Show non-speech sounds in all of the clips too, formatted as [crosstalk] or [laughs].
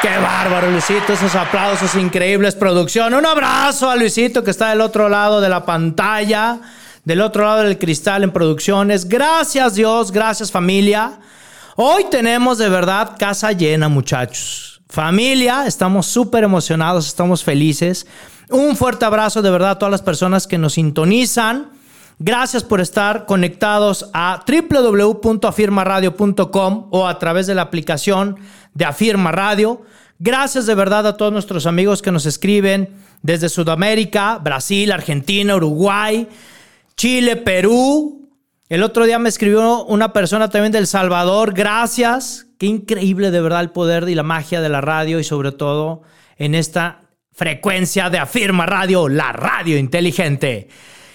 Qué bárbaro, Luisito, esos aplausos increíbles, producción. Un abrazo a Luisito que está del otro lado de la pantalla, del otro lado del cristal en producciones. Gracias Dios, gracias familia. Hoy tenemos de verdad casa llena, muchachos. Familia, estamos súper emocionados, estamos felices. Un fuerte abrazo de verdad a todas las personas que nos sintonizan. Gracias por estar conectados a www.afirmaradio.com o a través de la aplicación de Afirma Radio. Gracias de verdad a todos nuestros amigos que nos escriben desde Sudamérica, Brasil, Argentina, Uruguay, Chile, Perú. El otro día me escribió una persona también del Salvador. Gracias. Qué increíble de verdad el poder y la magia de la radio y sobre todo en esta frecuencia de Afirma Radio, la radio inteligente.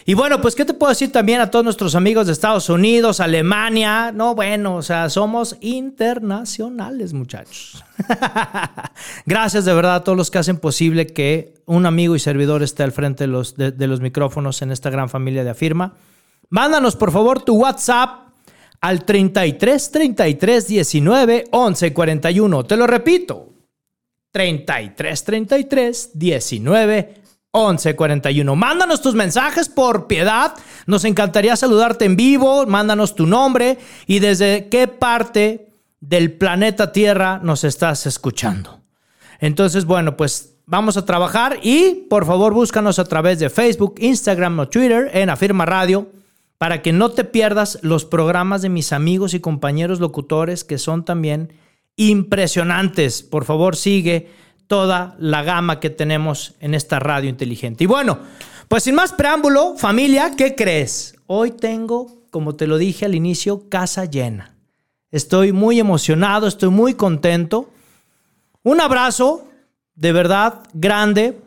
Y bueno, pues, ¿qué te puedo decir también a todos nuestros amigos de Estados Unidos, Alemania? No, bueno, o sea, somos internacionales, muchachos. [laughs] Gracias de verdad a todos los que hacen posible que un amigo y servidor esté al frente de los, de, de los micrófonos en esta gran familia de Afirma. Mándanos, por favor, tu WhatsApp al 33 33 19 11 41. Te lo repito. 33 33 19 1141. Mándanos tus mensajes por piedad. Nos encantaría saludarte en vivo. Mándanos tu nombre y desde qué parte del planeta Tierra nos estás escuchando. Entonces, bueno, pues vamos a trabajar y por favor búscanos a través de Facebook, Instagram o Twitter en Afirma Radio para que no te pierdas los programas de mis amigos y compañeros locutores que son también impresionantes. Por favor, sigue toda la gama que tenemos en esta radio inteligente. Y bueno, pues sin más preámbulo, familia, ¿qué crees? Hoy tengo, como te lo dije al inicio, casa llena. Estoy muy emocionado, estoy muy contento. Un abrazo, de verdad, grande.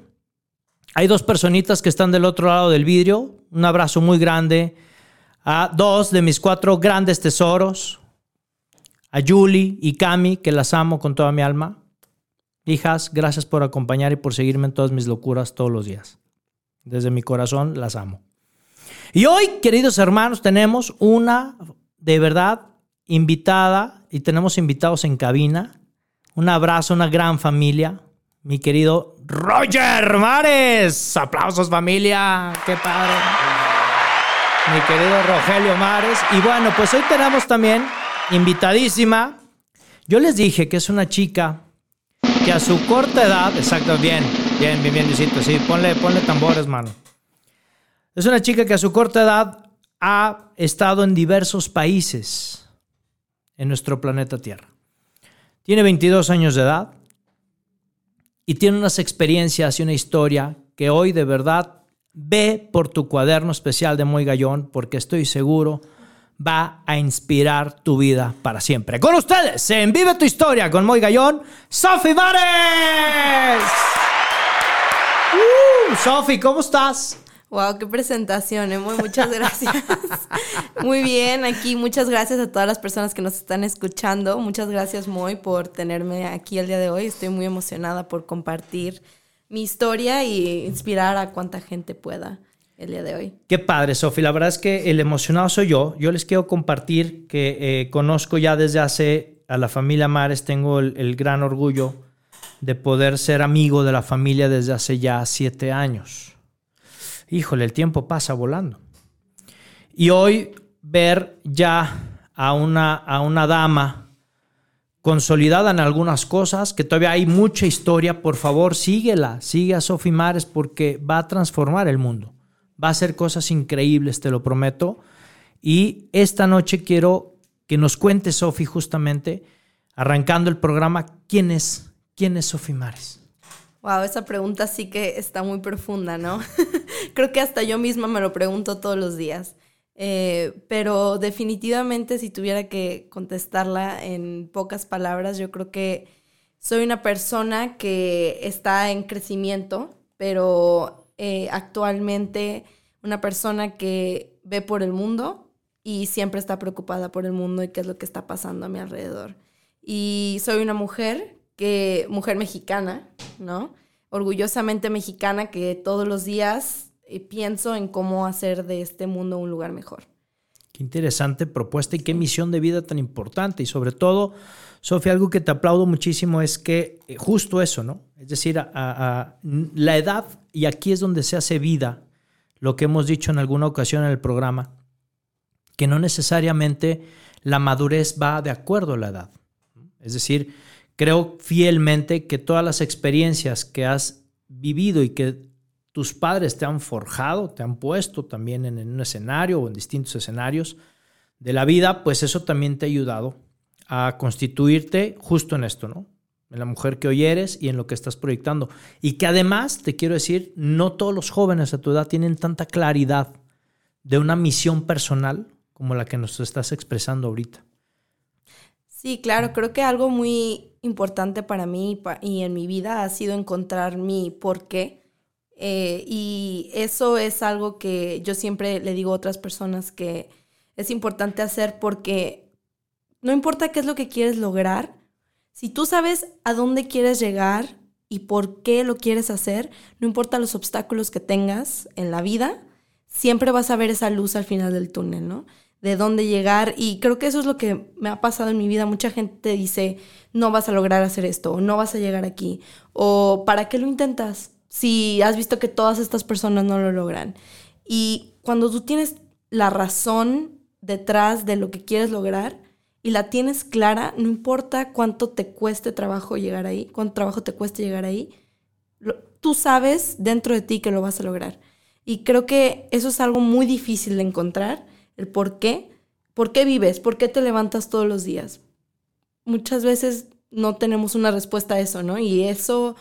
Hay dos personitas que están del otro lado del vidrio. Un abrazo muy grande a dos de mis cuatro grandes tesoros. A Julie y Cami, que las amo con toda mi alma. Hijas, gracias por acompañar y por seguirme en todas mis locuras todos los días. Desde mi corazón las amo. Y hoy, queridos hermanos, tenemos una de verdad invitada y tenemos invitados en cabina. Un abrazo, una gran familia. Mi querido Roger Mares. Aplausos familia. Qué padre. Mi querido Rogelio Mares. Y bueno, pues hoy tenemos también invitadísima. Yo les dije que es una chica que a su corta edad, exacto, bien, bien, bien, bien, Luisito, sí, ponle, tambores, mano. Es una chica que a su corta edad ha estado en diversos países en nuestro planeta Tierra. Tiene 22 años de edad y tiene unas experiencias y una historia que hoy de verdad ve por tu cuaderno especial de Muy Gallón porque estoy seguro va a inspirar tu vida para siempre. Con ustedes, en Vive tu Historia con Moy Gallón, Sofi Mares. Uh, Sofi, ¿cómo estás? Wow, qué presentación, ¿eh? Muy, muchas gracias. Muy bien, aquí muchas gracias a todas las personas que nos están escuchando. Muchas gracias, Moy, por tenerme aquí el día de hoy. Estoy muy emocionada por compartir mi historia y inspirar a cuanta gente pueda el día de hoy. Qué padre, Sofi. La verdad es que el emocionado soy yo. Yo les quiero compartir que eh, conozco ya desde hace a la familia Mares. Tengo el, el, gran orgullo de poder ser amigo de la familia desde hace ya siete años. Híjole, el tiempo pasa volando. Y hoy ver ya a una, a una dama consolidada en algunas cosas, que todavía hay mucha historia, por favor síguela, sigue a Sofi Mares porque va a transformar el mundo va a hacer cosas increíbles, te lo prometo. Y esta noche quiero que nos cuente Sofi justamente, arrancando el programa, ¿quién es, quién es Sofi Mares? Wow, esa pregunta sí que está muy profunda, ¿no? [laughs] Creo que hasta yo misma me lo pregunto todos los días. Eh, pero definitivamente si tuviera que contestarla en pocas palabras, yo creo que soy una persona que está en crecimiento, pero eh, actualmente una persona que ve por el mundo y siempre está preocupada por el mundo y qué es lo que está pasando a mi alrededor. Y soy una mujer que, mujer mexicana, ¿no? Orgullosamente mexicana que todos los días eh, pienso en cómo hacer de este mundo un lugar mejor. Qué interesante propuesta y qué misión de vida tan importante. Y sobre todo, Sofía, algo que te aplaudo muchísimo es que eh, justo eso, ¿no? Es decir, a, la edad, y aquí es donde se hace vida, lo que hemos dicho en alguna ocasión en el programa, que no necesariamente la madurez va de acuerdo a la edad. Es decir, creo fielmente que todas las experiencias que has vivido y que tus padres te han forjado, te han puesto también en un escenario o en distintos escenarios de la vida, pues eso también te ha ayudado a constituirte justo en esto, ¿no? En la mujer que hoy eres y en lo que estás proyectando. Y que además, te quiero decir, no todos los jóvenes a tu edad tienen tanta claridad de una misión personal como la que nos estás expresando ahorita. Sí, claro, creo que algo muy importante para mí y en mi vida ha sido encontrar mi por qué. Eh, y eso es algo que yo siempre le digo a otras personas que es importante hacer porque no importa qué es lo que quieres lograr, si tú sabes a dónde quieres llegar y por qué lo quieres hacer, no importa los obstáculos que tengas en la vida, siempre vas a ver esa luz al final del túnel, ¿no? De dónde llegar. Y creo que eso es lo que me ha pasado en mi vida. Mucha gente dice, no vas a lograr hacer esto, o no vas a llegar aquí, o ¿para qué lo intentas? Si has visto que todas estas personas no lo logran. Y cuando tú tienes la razón detrás de lo que quieres lograr, y la tienes clara, no importa cuánto te cueste trabajo llegar ahí, cuánto trabajo te cueste llegar ahí, tú sabes dentro de ti que lo vas a lograr. Y creo que eso es algo muy difícil de encontrar, el por qué. ¿Por qué vives? ¿Por qué te levantas todos los días? Muchas veces no tenemos una respuesta a eso, ¿no? Y eso,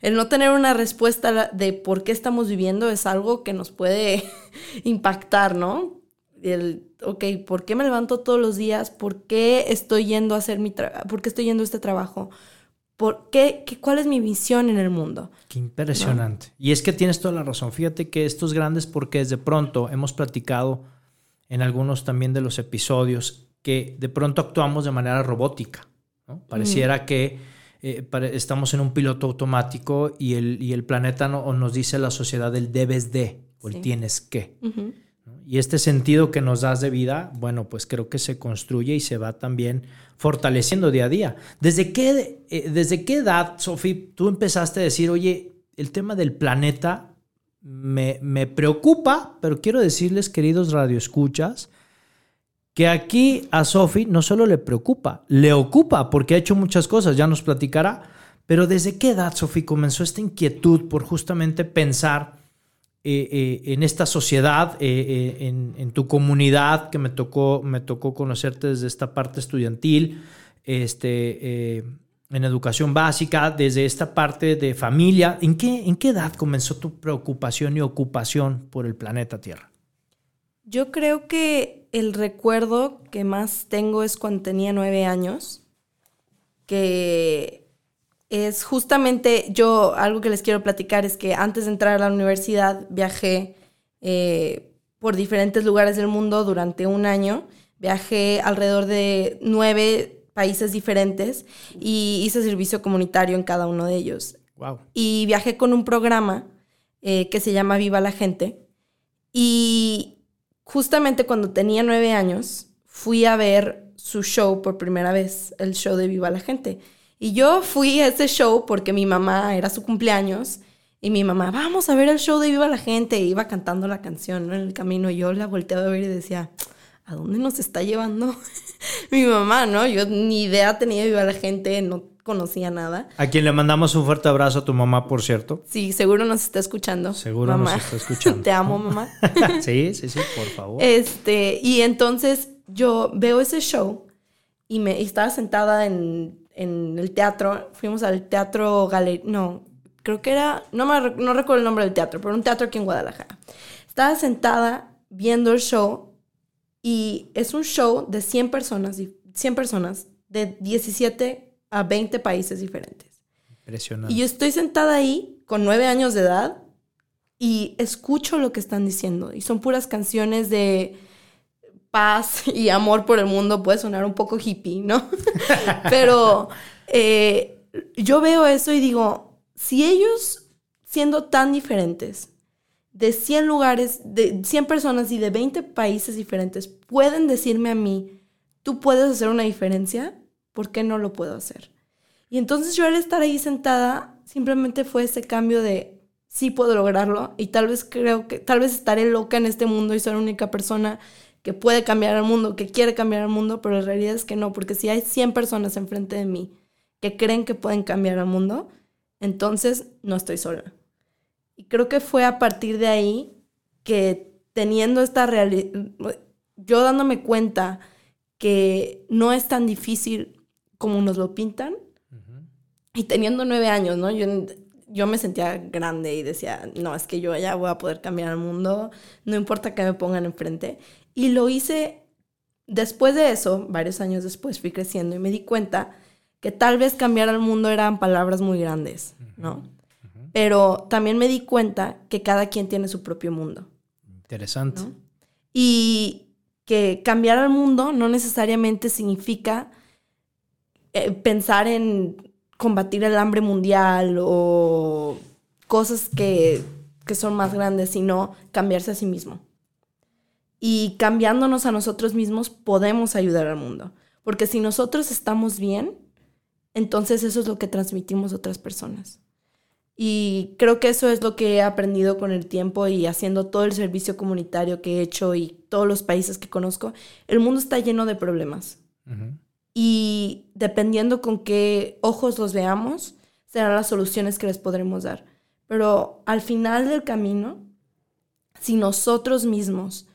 el no tener una respuesta de por qué estamos viviendo es algo que nos puede [laughs] impactar, ¿no? El, ok, ¿por qué me levanto todos los días? ¿Por qué estoy yendo a hacer mi trabajo? ¿Por qué estoy yendo a este trabajo? ¿Por qué, ¿Cuál es mi visión en el mundo? Qué impresionante. Y es que tienes toda la razón. Fíjate que esto es grande porque de pronto hemos platicado en algunos también de los episodios que de pronto actuamos de manera robótica. Pareciera que eh, estamos en un piloto automático y el, y el planeta no, nos dice la sociedad el debes de o el tienes que. Y este sentido que nos das de vida, bueno, pues creo que se construye y se va también fortaleciendo día a día. ¿Desde qué, eh, desde qué edad, Sofi, tú empezaste a decir, oye, el tema del planeta me, me preocupa, pero quiero decirles, queridos radioescuchas, que aquí a Sofi no solo le preocupa, le ocupa, porque ha hecho muchas cosas, ya nos platicará, pero ¿desde qué edad, Sofi, comenzó esta inquietud por justamente pensar eh, eh, en esta sociedad, eh, en, tu comunidad, que me tocó, me tocó conocerte desde esta parte estudiantil, este, en educación básica, desde esta parte de familia. ¿En qué, ¿En qué edad comenzó tu preocupación y ocupación por el planeta Tierra? Yo creo que el recuerdo que más tengo es cuando tenía nueve años, que es justamente yo, algo que les quiero platicar es que antes de entrar a la universidad viajé eh, por diferentes lugares del mundo durante un año. Viajé alrededor de nueve países diferentes y hice servicio comunitario en cada uno de ellos. Wow. Y viajé con un programa eh, que se llama Viva la Gente. Y justamente cuando tenía nueve años, fui a ver su show por primera vez, el show de Viva la Gente. Y yo fui a ese show porque mi mamá era su cumpleaños y mi mamá, vamos a ver el show de Viva la Gente. Y iba cantando la canción en el camino. Y yo la volteaba a ver y decía, ¿a dónde nos está llevando [laughs] mi mamá? ¿No? Yo ni idea tenía de Viva la Gente, no conocía nada. A quien le mandamos un fuerte abrazo a tu mamá, por cierto. Sí, seguro nos está escuchando. Seguro nos está escuchando. [laughs] Te amo, mamá. [laughs] sí, sí, sí, por favor. Este, y entonces yo veo ese show y me estaba sentada en en el teatro, fuimos al teatro Galería, no, creo que era, no, me, no recuerdo el nombre del teatro, pero un teatro aquí en Guadalajara. Estaba sentada viendo el show y es un show de 100 personas, 100 personas de 17 a 20 países diferentes. Impresionante. Y yo estoy sentada ahí con nueve años de edad y escucho lo que están diciendo. Y son puras canciones de paz [laughs] y amor por el mundo. Puede sonar un poco hippie, ¿no? [laughs] Pero eh, yo veo eso y digo, si ellos, siendo tan diferentes, de 100 lugares, de 100 personas y de 20 países diferentes, pueden decirme a mí, tú puedes hacer una diferencia, ¿por qué no lo puedo hacer? Y entonces yo al estar ahí sentada, simplemente fue ese cambio de, sí puedo lograrlo y tal vez creo que, tal vez estaré loca en este mundo y soy la única persona que puede cambiar el mundo, que quiere cambiar el mundo, pero la realidad es que no, porque si hay 100 personas enfrente de mí que creen que pueden cambiar el mundo, entonces no estoy sola. Y creo que fue a partir de ahí que teniendo esta realidad, yo dándome cuenta que no es tan difícil como nos lo pintan, y teniendo nueve años, ¿no? Yo, yo me sentía grande y decía, no, es que yo ya voy a poder cambiar el mundo, no importa que me pongan enfrente. Y lo hice después de eso, varios años después, fui creciendo y me di cuenta que tal vez cambiar el mundo eran palabras muy grandes, ¿no? Pero también me di cuenta que cada quien tiene su propio mundo. Interesante. Y que cambiar el mundo no necesariamente significa eh, pensar en combatir el hambre mundial o cosas que, que son más grandes, sino cambiarse a sí mismo. Y cambiándonos a nosotros mismos podemos ayudar al mundo. Porque si nosotros estamos bien, entonces eso es lo que transmitimos a otras personas. Y creo que eso es lo que he aprendido con el tiempo y haciendo todo el servicio comunitario que he hecho y todos los países que conozco. El mundo está lleno de problemas. Y dependiendo con qué ojos los veamos, serán las soluciones que les podremos dar. Pero al final del camino, si nosotros mismos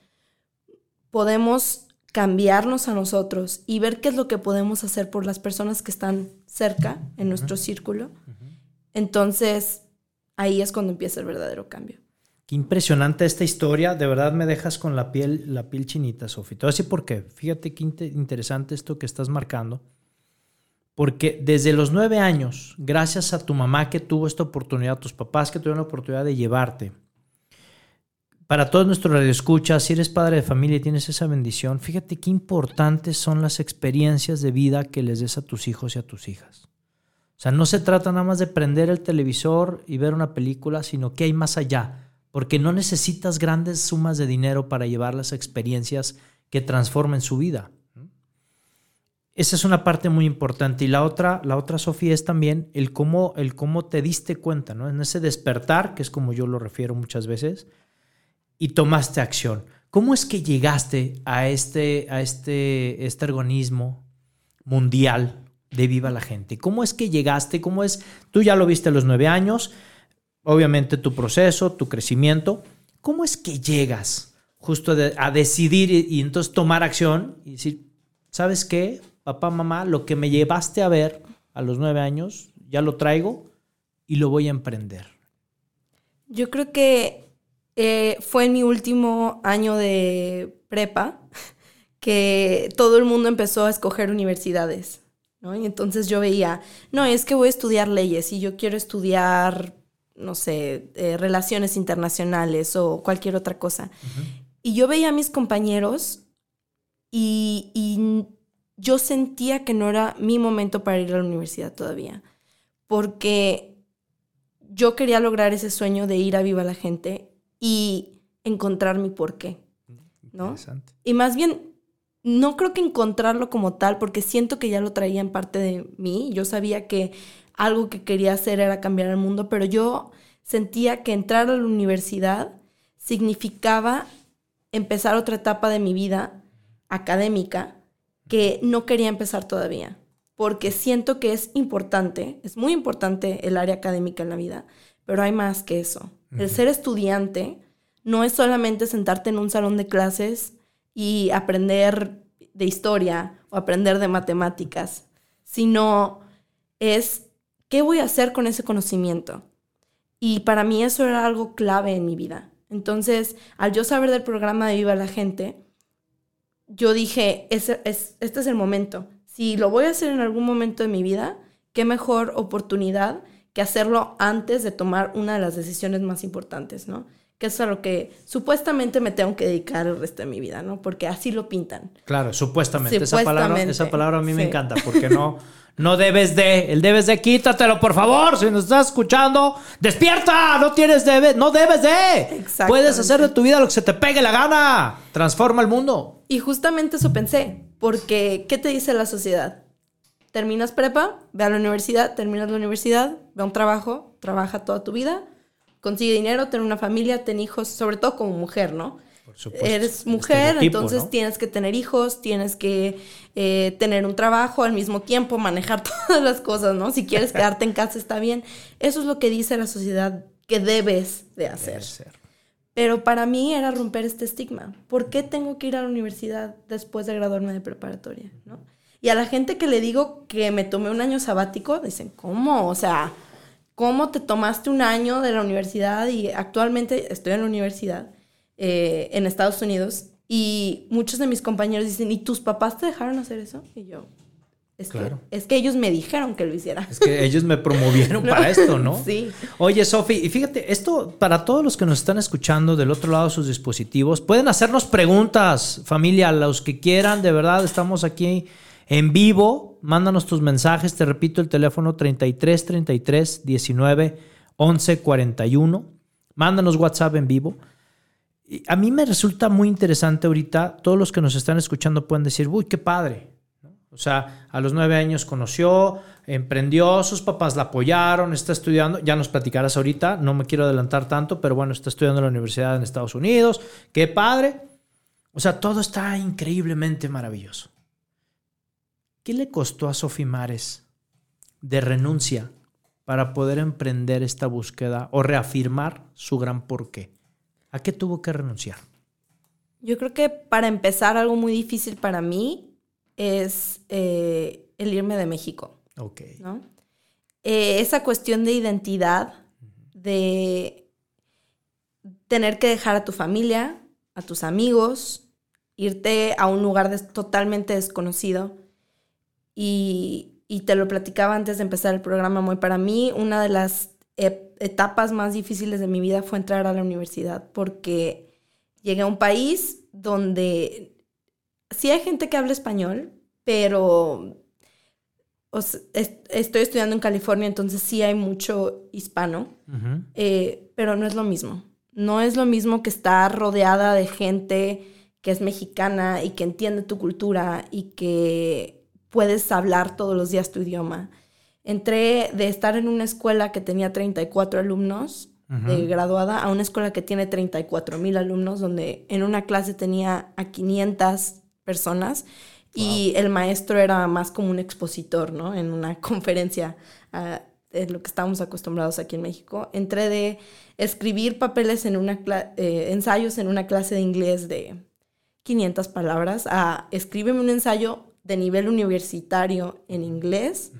podemos cambiarnos a nosotros y ver qué es lo que podemos hacer por las personas que están cerca en nuestro círculo, entonces ahí es cuando empieza el verdadero cambio. Qué impresionante esta historia, de verdad me dejas con la piel, la piel chinita, Sofi. Todo así porque, fíjate qué interesante esto que estás marcando, porque desde los nueve años, gracias a tu mamá que tuvo esta oportunidad, a tus papás que tuvieron la oportunidad de llevarte, para todos nuestros radioescuchas, si eres padre de familia y tienes esa bendición, fíjate qué importantes son las experiencias de vida que les des a tus hijos y a tus hijas. O sea, no se trata nada más de prender el televisor y ver una película, sino que hay más allá, porque no necesitas grandes sumas de dinero para llevar las experiencias que transformen su vida. Esa es una parte muy importante. Y la otra, la otra, Sofía, es también el cómo, el cómo te diste cuenta, ¿no? En ese despertar, que es como yo lo refiero muchas veces, y tomaste acción. ¿Cómo es que llegaste a este, a este, este organismo mundial de Viva la Gente? ¿Cómo es que llegaste? ¿Cómo es? Tú ya lo viste a los nueve años, obviamente tu proceso, tu crecimiento. ¿Cómo es que llegas justo a decidir y, y entonces tomar acción y decir, ¿sabes qué? Papá, mamá, lo que me llevaste a ver a los nueve años, ya lo traigo y lo voy a emprender. Yo creo que eh, fue en mi último año de prepa que todo el mundo empezó a escoger universidades. ¿no? Y entonces yo veía, no, es que voy a estudiar leyes y yo quiero estudiar, no sé, eh, relaciones internacionales o cualquier otra cosa. Y yo veía a mis compañeros y, y yo sentía que no era mi momento para ir a la universidad todavía, porque yo quería lograr ese sueño de ir a Viva la Gente y encontrar mi porqué, ¿no? Y más bien, no creo que encontrarlo como tal, porque siento que ya lo traía en parte de mí. Yo sabía que algo que quería hacer era cambiar el mundo, pero yo sentía que entrar a la universidad significaba empezar otra etapa de mi vida académica que no quería empezar todavía, porque siento que es importante, es muy importante el área académica en la vida, pero hay más que eso. El ser estudiante no es solamente sentarte en un salón de clases y aprender de historia o aprender de matemáticas, sino es qué voy a hacer con ese conocimiento. Y para mí eso era algo clave en mi vida. Entonces, al yo saber del programa de Viva la Gente, yo dije, es, este es el momento. Si lo voy a hacer en algún momento de mi vida, qué mejor oportunidad que hacerlo antes de tomar una de las decisiones más importantes, ¿no? Que es a lo que supuestamente me tengo que dedicar el resto de mi vida, ¿no? Porque así lo pintan. Claro, supuestamente. Esa, palabra, esa palabra a mí me encanta porque no, no debes de. El debes de, quítatelo, por favor. Si nos estás escuchando, despierta. No tienes debe, no debes de. Puedes hacer de tu vida lo que se te pegue la gana. Transforma el mundo. Y justamente eso pensé, porque ¿qué te dice la sociedad? Terminas prepa, ve a la universidad, terminas la universidad, ve a un trabajo, trabaja toda tu vida, consigue dinero, ten una familia, ten hijos, sobre todo como mujer, ¿no? Por supuesto. Eres El mujer, entonces ¿no? tienes que tener hijos, tienes que eh, tener un trabajo al mismo tiempo, manejar [laughs] todas las cosas, ¿no? Si quieres [laughs] quedarte en casa está bien. Eso es lo que dice la sociedad que debes de hacer. Debe ser. Pero para mí era romper este estigma. ¿Por qué tengo que ir a la universidad después de graduarme de preparatoria? ¿no? Y a la gente que le digo que me tomé un año sabático, dicen, ¿cómo? O sea, ¿cómo te tomaste un año de la universidad? Y actualmente estoy en la universidad eh, en Estados Unidos y muchos de mis compañeros dicen, ¿y tus papás te dejaron hacer eso? Y yo, es, Claro. que, es que ellos me dijeron que lo hiciera. Es que ellos me promovieron [laughs] para esto, ¿no? Sí. Oye, Sofi, y fíjate, esto para todos los que nos están escuchando del otro lado de sus dispositivos, pueden hacernos preguntas, familia, los que quieran, de verdad, estamos aquí en vivo. Mándanos tus mensajes, te repito, el teléfono 33 33 19 11 41. Mándanos WhatsApp en vivo. A mí me resulta muy interesante ahorita, todos los que nos están escuchando pueden decir, uy, qué padre. O sea, a los nueve años conoció, emprendió, sus papás la apoyaron, está estudiando, ya nos platicarás ahorita, no me quiero adelantar tanto, pero bueno, está estudiando en la universidad en Estados Unidos, qué padre. O sea, todo está increíblemente maravilloso. ¿Qué le costó a Sofi Mares de renuncia para poder emprender esta búsqueda o reafirmar su gran porqué? ¿A qué tuvo que renunciar? Yo creo que para empezar algo muy difícil para mí es eh, el irme de México, Ok. ¿no? Eh, esa cuestión de identidad, de tener que dejar a tu familia, a tus amigos, irte a un lugar des- totalmente desconocido. Y, y te lo platicaba antes de empezar el programa, muy para mí una de las etapas más difíciles de mi vida fue entrar a la universidad porque llegué a un país donde sí hay gente que habla español, pero o sea, estoy estudiando en California, entonces sí hay mucho hispano, eh, pero no es lo mismo. No es lo mismo que estar rodeada de gente que es mexicana y que entiende tu cultura y que puedes hablar todos los días tu idioma. Entré de estar en una escuela que tenía 34 alumnos de graduada a una escuela que tiene 34 mil alumnos, donde en una clase tenía a 500 personas y el maestro era más como un expositor, ¿no? En una [laughs] conferencia, ah, de lo que estábamos acostumbrados aquí en México. Entré de escribir papeles en una eh, ensayos en una clase de inglés de 500 palabras a escríbeme un ensayo de nivel universitario en inglés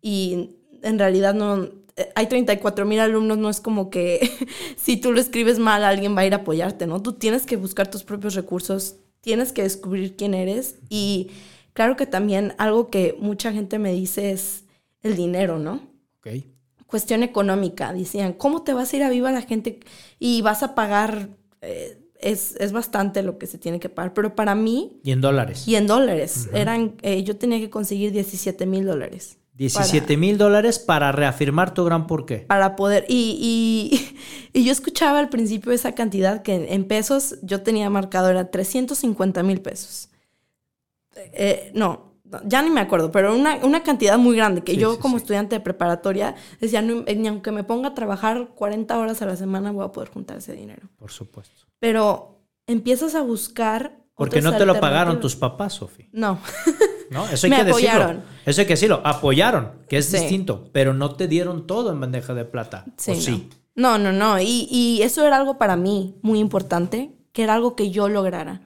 y en realidad no eh, hay 34 mil alumnos, no es como que [laughs] si tú lo escribes mal alguien va a ir a apoyarte, ¿no? Tú tienes que buscar tus propios recursos, tienes que descubrir quién eres y claro que también algo que mucha gente me dice es el dinero, ¿no? Ok. cuestión económica. Decían, ¿cómo te vas a ir a viva la gente y vas a pagar? eh, es, es bastante lo que se tiene que pagar. Pero para mí, Y en dólares. y en dólares, eran, eh, yo tenía que conseguir 17 mil dólares. 17 mil dólares para reafirmar tu gran porqué. Para poder, y, y, [laughs] y yo escuchaba al principio esa cantidad que en, en pesos yo tenía marcado, era 350 mil pesos. Eh, no, ya ni me acuerdo, pero una, una cantidad muy grande que Sí, yo sí, como sí. estudiante de preparatoria decía, "No, ni aunque me ponga a trabajar 40 horas a la semana voy a poder juntar ese dinero. Por supuesto. Pero empiezas a buscar... Porque no te lo pagaron tus papás, Sofi. No, ¿No? [laughs] Eso hay Me que decirlo. apoyaron. Eso hay que decirlo. Apoyaron, que es distinto. Pero no te dieron todo en bandeja de plata. sí, ¿O no. sí? No, no, no. Y, y eso era algo para mí muy importante, que era algo que yo lograra.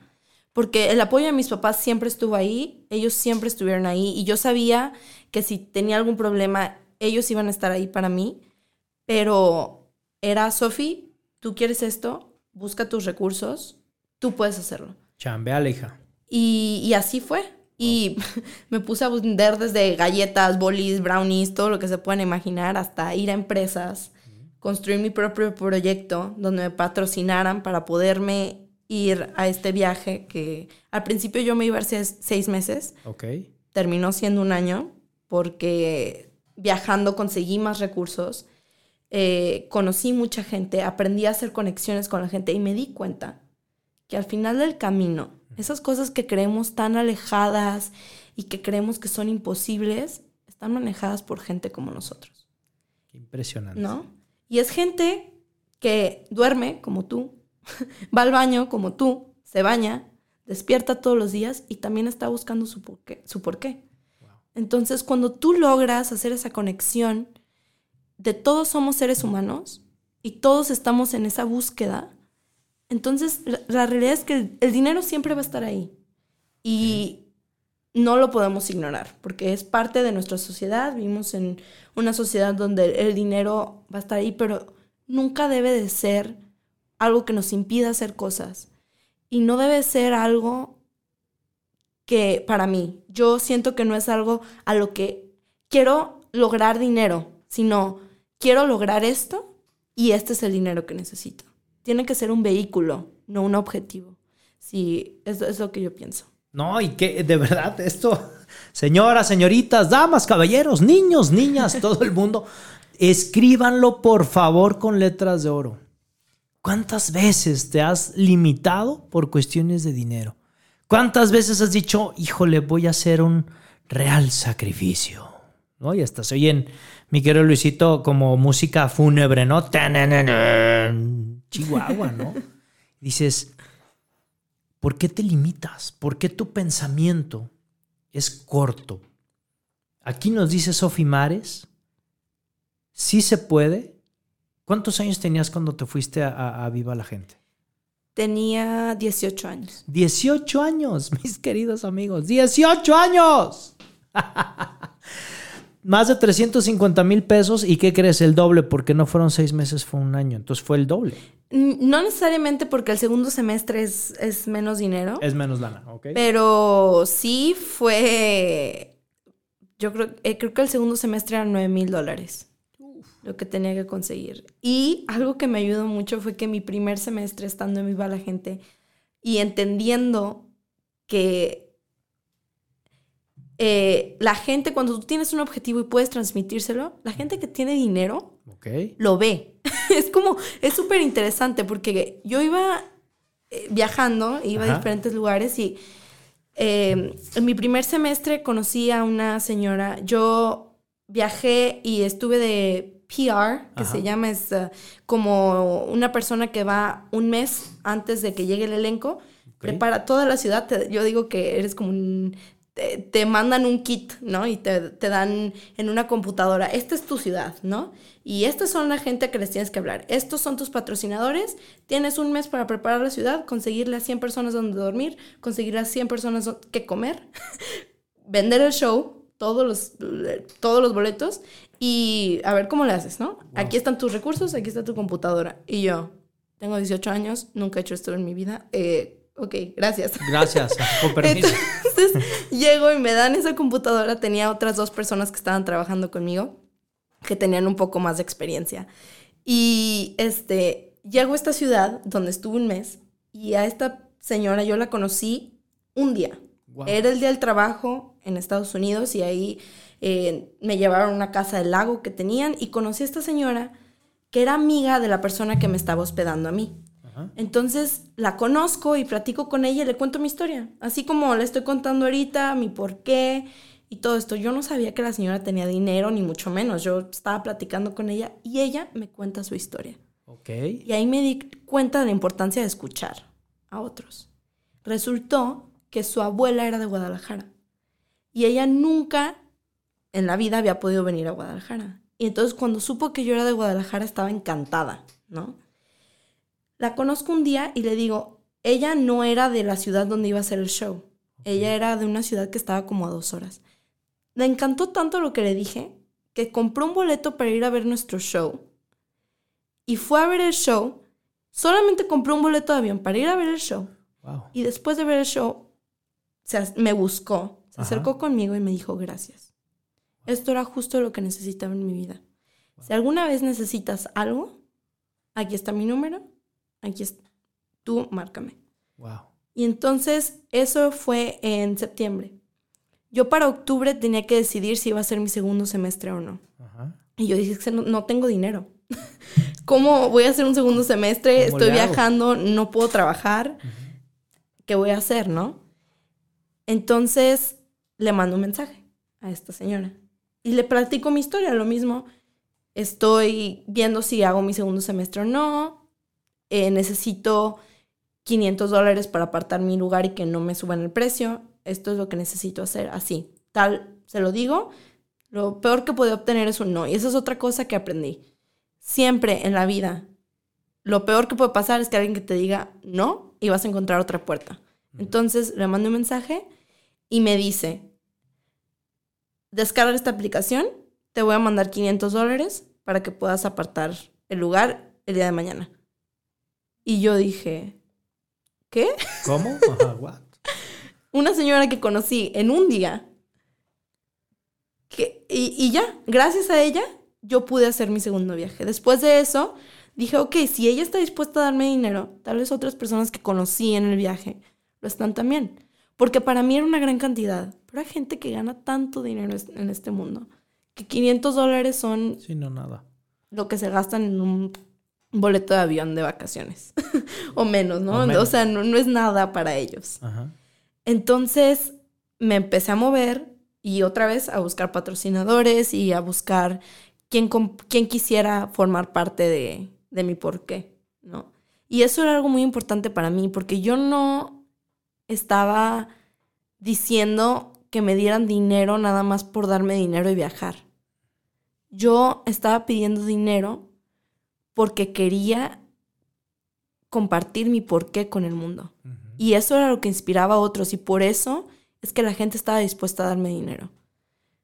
Porque el apoyo de mis papás siempre estuvo ahí, ellos siempre estuvieron ahí y yo sabía que si tenía algún problema, ellos iban a estar ahí para mí. Pero era, Sofi, tú quieres esto, busca tus recursos, tú puedes hacerlo. Chambea, hija. Y, y así fue. Y [laughs] me puse a vender desde galletas, bolis, brownies, todo lo que se puedan imaginar, hasta ir a empresas, construir mi propio proyecto donde me patrocinaran para poderme ir a este viaje que al principio yo me iba a hacer seis meses. Ok. Terminó siendo un año porque viajando conseguí más recursos, eh, conocí mucha gente, aprendí a hacer conexiones con la gente y me di cuenta que al final del camino, esas cosas que creemos tan alejadas y que creemos que son imposibles, están manejadas por gente como nosotros. Qué impresionante. ¿No? Y es gente que duerme como tú, [laughs] va al baño como tú, se baña, despierta todos los días y también está buscando su porqué. Su porqué. Entonces, cuando tú logras hacer esa conexión de todos somos seres humanos y todos estamos en esa búsqueda, entonces la, realidad es que el, dinero siempre va a estar ahí. Y no lo podemos ignorar, porque es parte de nuestra sociedad. Vivimos en una sociedad donde el dinero va a estar ahí, pero nunca debe de ser algo que nos impida hacer cosas. Y no debe ser algo que para mí, yo siento que no es algo a lo que quiero lograr dinero, sino quiero lograr esto y este es el dinero que necesito. Tiene que ser un vehículo, no un objetivo. Sí, es lo que yo pienso. No, y que de verdad esto, señoras, señoritas, damas, caballeros, niños, niñas, [laughs] todo el mundo, escríbanlo por favor con letras de oro. ¿Cuántas veces te has limitado por cuestiones de dinero? ¿Cuántas veces has dicho, híjole, voy a hacer un real sacrificio? ¿No? Y hasta se mi querido Luisito, como música fúnebre, ¿no? Chihuahua, ¿no? Dices, ¿por qué te limitas? ¿Por qué tu pensamiento es corto? Aquí nos dice Sofi Mares, sí se puede, ¿Cuántos años tenías cuando te fuiste a, Viva la Gente? Tenía 18 años. 18 años, [laughs] mis queridos amigos. 18 años. [laughs] Más de 350 mil pesos. ¿Y qué crees? El doble, porque no fueron seis meses, fue un año. Entonces fue el doble. No necesariamente porque el segundo semestre es, es menos dinero. Es menos lana, ok. Pero sí fue. Yo creo, eh, creo que el segundo semestre eran 9 mil dólares lo que tenía que conseguir. Y algo que me ayudó mucho fue que mi primer semestre estando en Viva la Gente y entendiendo que eh, la gente, cuando tú tienes un objetivo y puedes transmitírselo, la gente que tiene dinero lo ve. [laughs] es como, es súper interesante porque yo iba eh, viajando, iba a diferentes lugares y eh, en mi primer semestre conocí a una señora, yo viajé y estuve de PR, que se llama, es uh, como una persona que va un mes antes de que llegue el elenco, prepara toda la ciudad. yo digo que eres como un... Te, mandan un kit, ¿no? Y te, te, dan en una computadora, esta es tu ciudad, ¿no? Y estas son la gente que les tienes que hablar. Estos son tus patrocinadores. Tienes un mes para preparar la ciudad, conseguirle a 100 personas donde dormir, conseguirle a 100 personas que comer, [laughs] vender el show, todos los, todos los boletos y a ver cómo le haces, ¿no? Aquí están tus recursos, aquí está tu computadora. Y yo, tengo 18 años, nunca he hecho esto en mi vida. Eh, ok, gracias. Gracias, [laughs] con permiso. Entonces, llego y me dan esa computadora. Tenía otras dos personas que estaban trabajando conmigo, que tenían un poco más de experiencia. Y este, llego a esta ciudad donde estuve un mes y a esta señora yo la conocí un día. Era el día del trabajo en Estados Unidos y ahí eh, me llevaron a una casa del lago que tenían y conocí a esta señora que era amiga de la persona que me estaba hospedando a mí. Entonces la conozco y platico con ella y le cuento mi historia, así como le estoy contando ahorita mi por qué y todo esto. Yo no sabía que la señora tenía dinero, ni mucho menos. Yo estaba platicando con ella y ella me cuenta su historia. Okay. Y ahí me di cuenta de la importancia de escuchar a otros. Resultó que su abuela era de Guadalajara y ella nunca en la vida había podido venir a Guadalajara. Y entonces cuando supo que yo era de Guadalajara estaba encantada, ¿no? La conozco un día y le digo, ella no era de la ciudad donde iba a hacer el show. Ella era de una ciudad que estaba como a dos horas. Le encantó tanto lo que le dije que compró un boleto para ir a ver nuestro show. Y fue a ver el show. Solamente compró un boleto de avión para ir a ver el show. Y después de ver el show, me buscó Se acercó conmigo y me dijo gracias. Esto era justo lo que necesitaba en mi vida. Si alguna vez necesitas algo, aquí está mi número, aquí está. Tú márcame. Wow. Y entonces eso fue en septiembre. Yo para octubre tenía que decidir si iba a ser mi segundo semestre o no. Ajá. Y yo dije, no, no tengo dinero. [laughs] ¿Cómo voy a hacer un segundo semestre? ¿Cómo Estoy viajando, no puedo trabajar. ¿Qué voy a hacer, no? Entonces le mando un mensaje a esta señora y le platico mi historia, lo mismo. Estoy viendo si hago mi segundo semestre o no. Eh, necesito 500 dólares para apartar mi lugar y que no me suban el precio. Esto es lo que necesito hacer, así. Tal, se lo digo. Lo peor que puedo obtener es un no. Y esa es otra cosa que aprendí. Siempre en la vida, lo peor que puede pasar es que alguien que te diga no y vas a encontrar otra puerta. Entonces le mando un mensaje y me dice, descarga esta aplicación, te voy a mandar 500 dólares para que puedas apartar el lugar el día de mañana. Y yo dije, ¿qué? ¿Cómo? [laughs] Ajá, what? Una señora que conocí en un día. Que, y, y ya, gracias a ella, yo pude hacer mi segundo viaje. Después de eso, dije, ok, si ella está dispuesta a darme dinero, tal vez otras personas que conocí en el viaje lo están también. Porque para mí era una gran cantidad. Pero hay gente que gana tanto dinero en este mundo. Que 500 dólares son Sí, no, nada. lo que se gastan en un boleto de avión de vacaciones. [laughs] o menos, ¿no? O menos. O sea, no, no es nada para ellos. Ajá. Entonces me empecé a mover y otra vez a buscar patrocinadores y a buscar quién, quién quisiera formar parte de, de mi porqué, ¿no? Y eso era algo muy importante para mí porque yo no estaba diciendo que me dieran dinero nada más por darme dinero y viajar. Yo estaba pidiendo dinero porque quería compartir mi porqué con el mundo. Y eso era lo que inspiraba a otros y por eso es que la gente estaba dispuesta a darme dinero.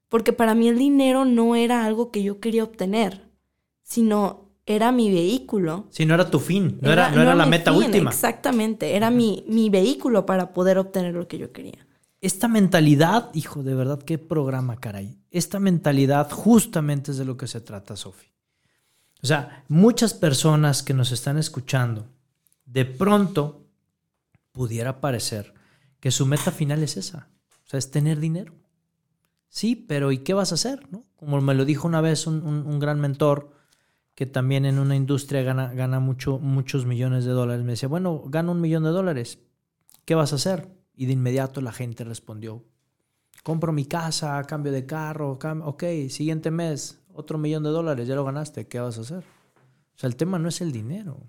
Porque para mí el dinero no era algo que yo quería obtener, sino era mi vehículo. Sí, no era tu fin, no era, no era la meta fin, última. Exactamente, era mi, mi vehículo para poder obtener lo que yo quería. Esta mentalidad, hijo, de verdad, qué programa, caray. Esta mentalidad justamente es de lo que se trata, Sofi. O sea, muchas personas que nos están escuchando, de pronto pudiera parecer que su meta final es esa. O sea, es tener dinero. Sí, pero ¿y qué vas a hacer? no? Como me lo dijo una vez un, un- gran mentor que también en una industria gana, gana mucho, muchos millones de dólares. Me decía, bueno, gano un millón de dólares. ¿Qué vas a hacer? Y de inmediato la gente respondió, compro mi casa, cambio de carro, cam- ok, siguiente mes, otro millón de dólares, ya lo ganaste, ¿qué vas a hacer? O sea, el tema no es el dinero,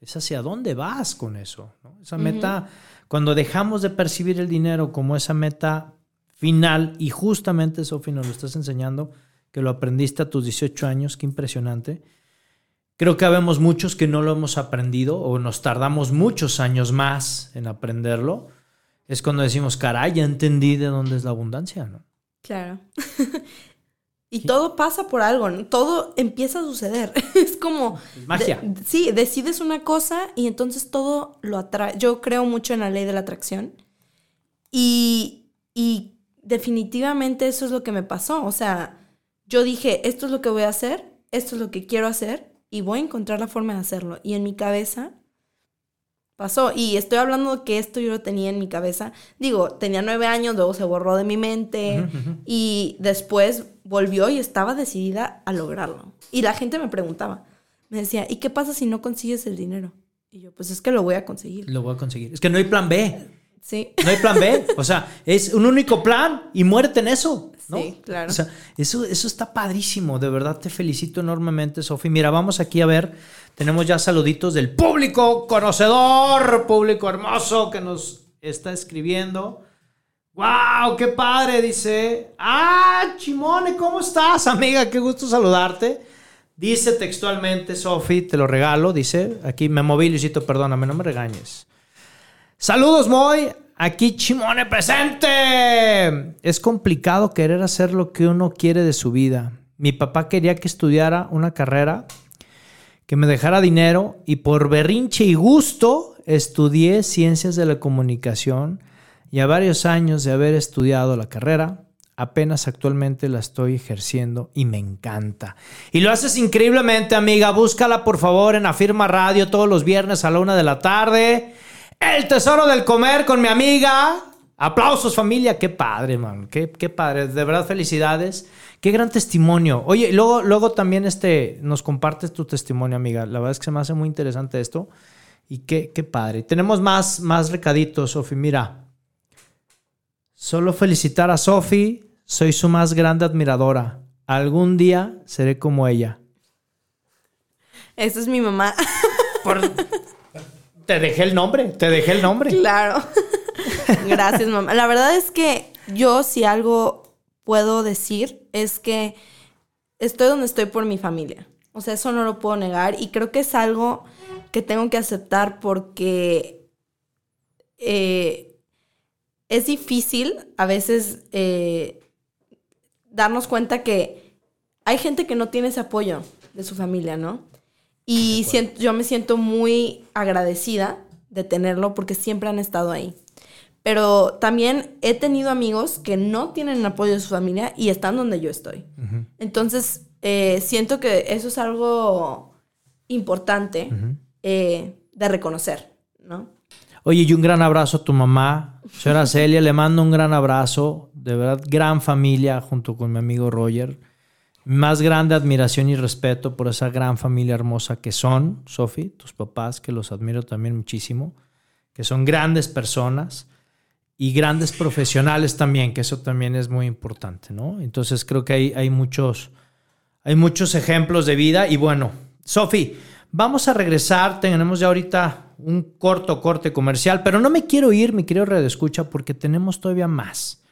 es hacia dónde vas con eso. ¿no? Esa meta, cuando dejamos de percibir el dinero como esa meta final, y justamente, Sofi, nos lo estás enseñando, que lo aprendiste a tus 18 años, qué impresionante. Creo que habemos muchos que no lo hemos aprendido o nos tardamos muchos años más en aprenderlo. Es cuando decimos, caray, ya entendí de dónde es la abundancia, ¿no? Claro. [laughs] y todo pasa por algo, ¿no? todo empieza a suceder. [laughs] es como... Magia. de- sí, decides una cosa y entonces todo lo atrae. Yo creo mucho en la ley de la atracción y, y definitivamente eso es lo que me pasó. O sea, yo dije, esto es lo que voy a hacer, esto es lo que quiero hacer y voy a encontrar la forma de hacerlo. Y en mi cabeza pasó. Y estoy hablando de que esto yo lo tenía en mi cabeza. Digo, tenía nueve años, luego se borró de mi mente y después volvió y estaba decidida a lograrlo. Y la gente me preguntaba, me decía, ¿y qué pasa si no consigues el dinero? Y yo, pues es que lo voy a conseguir. Lo voy a conseguir. Es que no hay plan B. Sí. No hay plan B. O sea, es un único plan y muérete en eso. ¿no? Sí, claro. O sea, eso, eso está padrísimo. De verdad te felicito enormemente, Sofi. Mira, vamos aquí a ver. Tenemos ya saluditos del público conocedor, público hermoso que nos está escribiendo. ¡Wow! ¡Qué padre! Dice. ¡Ah, Chimone! ¿Cómo estás, amiga? Qué gusto saludarte. Dice textualmente, Sofi, te lo regalo. Dice, aquí me moví, Luisito, perdóname, no me regañes. Saludos, Moy. Aquí Chimone presente. Es complicado querer hacer lo que uno quiere de su vida. Mi papá quería que estudiara una carrera que me dejara dinero y por berrinche y gusto estudié ciencias de la comunicación y a varios años de haber estudiado la carrera, apenas actualmente la estoy ejerciendo y me encanta. Y lo haces increíblemente, amiga. Búscala por favor en Afirma Radio todos los viernes a la una de la tarde. El tesoro del comer con mi amiga. Aplausos familia, qué padre, man, qué, qué padre, de verdad felicidades, qué gran testimonio. Oye, luego, luego también este, nos compartes tu testimonio, amiga. La verdad es que se me hace muy interesante esto y qué, qué padre. Tenemos más, más recaditos, Sofi. Mira, solo felicitar a Sofi soy su más grande admiradora. Algún día seré como ella. Esa es mi mamá. [laughs] Te dejé el nombre, te dejé el nombre. Claro. [laughs] Gracias, mamá. La verdad es que yo si algo puedo decir es que estoy donde estoy por mi familia. O sea, eso no lo puedo negar y creo que es algo que tengo que aceptar porque eh, es difícil a veces eh, darnos cuenta que hay gente que no tiene ese apoyo de su familia, ¿no? Y siento, yo me siento muy agradecida de tenerlo porque siempre han estado ahí. Pero también he tenido amigos que no tienen el apoyo de su familia y están donde yo estoy. Entonces, eh, siento que eso es algo importante eh, de reconocer, ¿no? Oye, y un gran abrazo a tu mamá. Señora [laughs] Celia, le mando un gran abrazo. De verdad, gran familia junto con mi amigo Roger. Más grande admiración y respeto por esa gran familia hermosa que son, Sofi, tus papás, que los admiro también muchísimo, que son grandes personas y grandes profesionales también, que eso también es muy importante, ¿no? Entonces creo que hay, hay muchos, hay muchos ejemplos de vida y bueno, Sofi, vamos a regresar, tenemos ya ahorita un corto corte comercial, pero no me quiero ir, mi querido Red Escucha, porque tenemos todavía más.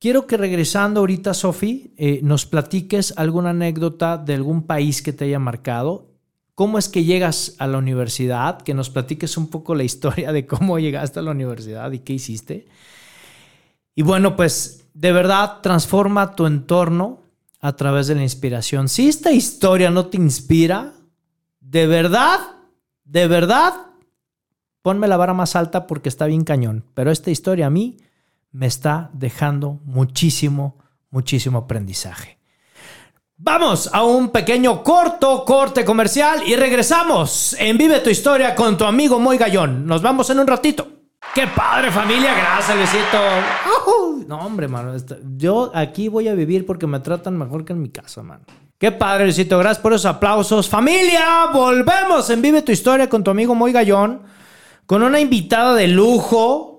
Quiero que regresando ahorita, Sofi, eh, nos platiques alguna anécdota de algún país que te haya marcado. ¿Cómo es que llegas a la universidad? Que nos platiques un poco la historia de cómo llegaste a la universidad y qué hiciste. Y bueno, pues de verdad transforma tu entorno a través de la inspiración. Si esta historia no te inspira, de verdad, de verdad, ponme la vara más alta porque está bien cañón. Pero esta historia a mí me está dejando muchísimo, muchísimo aprendizaje. Vamos a un pequeño corto corte comercial y regresamos en Vive tu historia con tu amigo Moy Gallón. Nos vamos en un ratito. ¡Qué padre familia! Gracias, Luisito. no, hombre, mano. Yo aquí voy a vivir porque me tratan mejor que en mi casa, mano. Qué padre, Luisito. Gracias por esos aplausos. Familia, volvemos en Vive tu historia con tu amigo Moy Gallón con una invitada de lujo,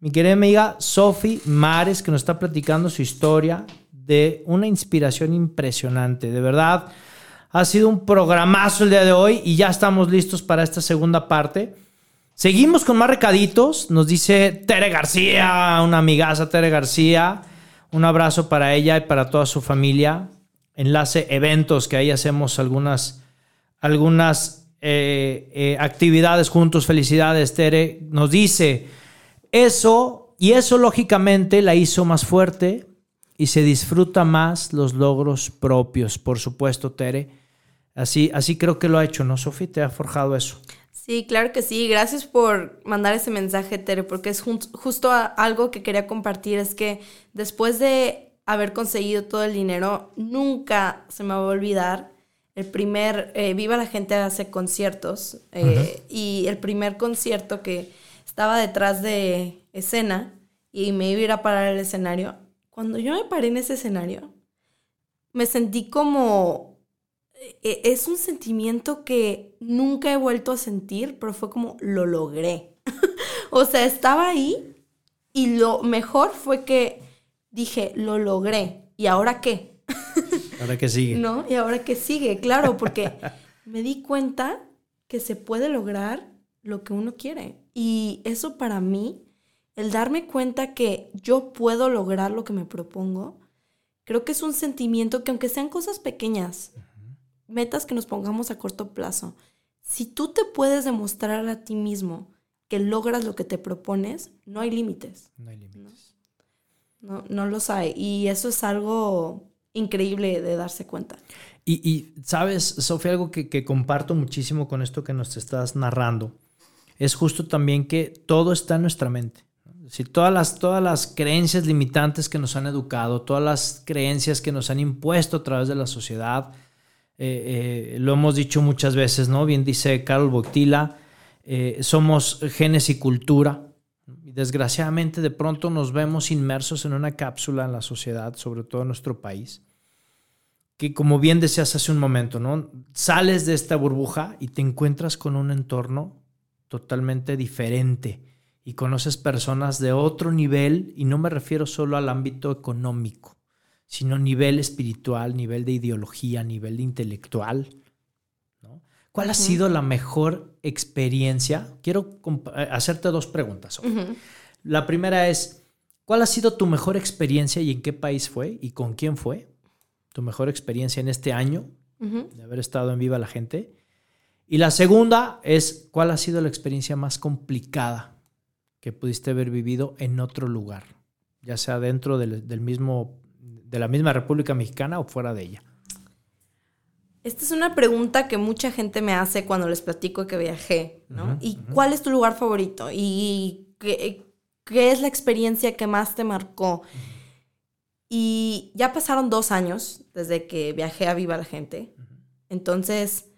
mi querida amiga Sofi Mares, que nos está platicando su historia de una inspiración impresionante. De verdad, ha sido un programazo el día de hoy y ya estamos listos para esta segunda parte. Seguimos con más recaditos. Nos dice Tere García, una amigaza Tere García. Un abrazo para ella y para toda su familia. Enlace eventos, que ahí hacemos algunas, algunas eh, eh, actividades juntos, felicidades, Tere, nos dice eso, y eso lógicamente la hizo más fuerte y se disfruta más los logros propios, por supuesto, Tere. Así, así creo que lo ha hecho, ¿no, Sofi? ¿Te ha forjado eso? Sí, claro que sí. Gracias por mandar ese mensaje, Tere, porque es justo algo que quería compartir, es que después de haber conseguido todo el dinero, nunca se me va a olvidar el primer, eh, Viva la gente hace conciertos eh, y el primer concierto que estaba detrás de escena y me iba a ir a parar el escenario, cuando yo me paré en ese escenario, me sentí como, e, es un sentimiento que nunca he vuelto a sentir, pero fue como, lo logré. [laughs] o sea, estaba ahí y lo mejor fue que dije, lo logré. ¿Y ahora qué? [laughs] ¿Ahora qué sigue? ¿No? Y ahora qué sigue, claro, porque me di cuenta que se puede lograr lo que uno quiere. Y eso para mí, el darme cuenta que yo puedo lograr lo que me propongo, creo que es un sentimiento que aunque sean cosas pequeñas, metas que nos pongamos a corto plazo, si tú te puedes demostrar a ti mismo que logras lo que te propones, no hay límites. No hay límites. No, no los hay. Y eso es algo increíble de darse cuenta. Y, sabes, Sofía, algo que, comparto muchísimo con esto que nos estás narrando, es justo también que todo está en nuestra mente. Si todas las, todas las creencias limitantes que nos han educado, todas las creencias que nos han impuesto a través de la sociedad, eh, eh, lo hemos dicho muchas veces, ¿no? Bien dice Carol Boctila, eh, somos genes y cultura. Y desgraciadamente de pronto nos vemos inmersos en una cápsula en la sociedad, sobre todo en nuestro país, que como bien decías hace un momento, ¿no? Sales de esta burbuja y te encuentras con un entorno totalmente diferente y conoces personas de otro nivel, y no me refiero solo al ámbito económico, sino nivel espiritual, nivel de ideología, nivel de intelectual. ¿Cuál ha sido la mejor experiencia? Quiero eh, hacerte dos preguntas. La primera es, ¿cuál ha sido tu mejor experiencia y en qué país fue y con quién fue? Tu mejor experiencia en este año de haber estado en Viva la Gente. Y la segunda es, ¿cuál ha sido la experiencia más complicada que pudiste haber vivido en otro lugar, ya sea dentro del, mismo, de la misma República Mexicana o fuera de ella? Esta es una pregunta que mucha gente me hace cuando les platico que viajé, ¿no? ¿Y cuál es tu lugar favorito? ¿Y qué, es la experiencia que más te marcó? Y ya pasaron dos años desde que viajé a Viva la Gente. Entonces,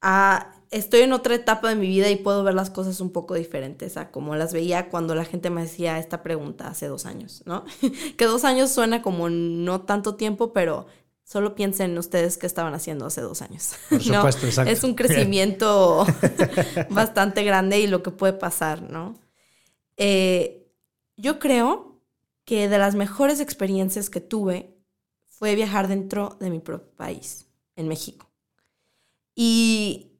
a, estoy en otra etapa de mi vida y puedo ver las cosas un poco diferentes a como las veía cuando la gente me hacía esta pregunta hace dos años, ¿no? [laughs] que dos años suena como no tanto tiempo, pero solo piensen ustedes qué estaban haciendo hace dos años. [laughs] Por supuesto, exacto. Es un crecimiento [laughs] bastante grande y lo que puede pasar, ¿no? Eh, yo creo que de las mejores experiencias que tuve fue viajar dentro de mi propio país, en México. Y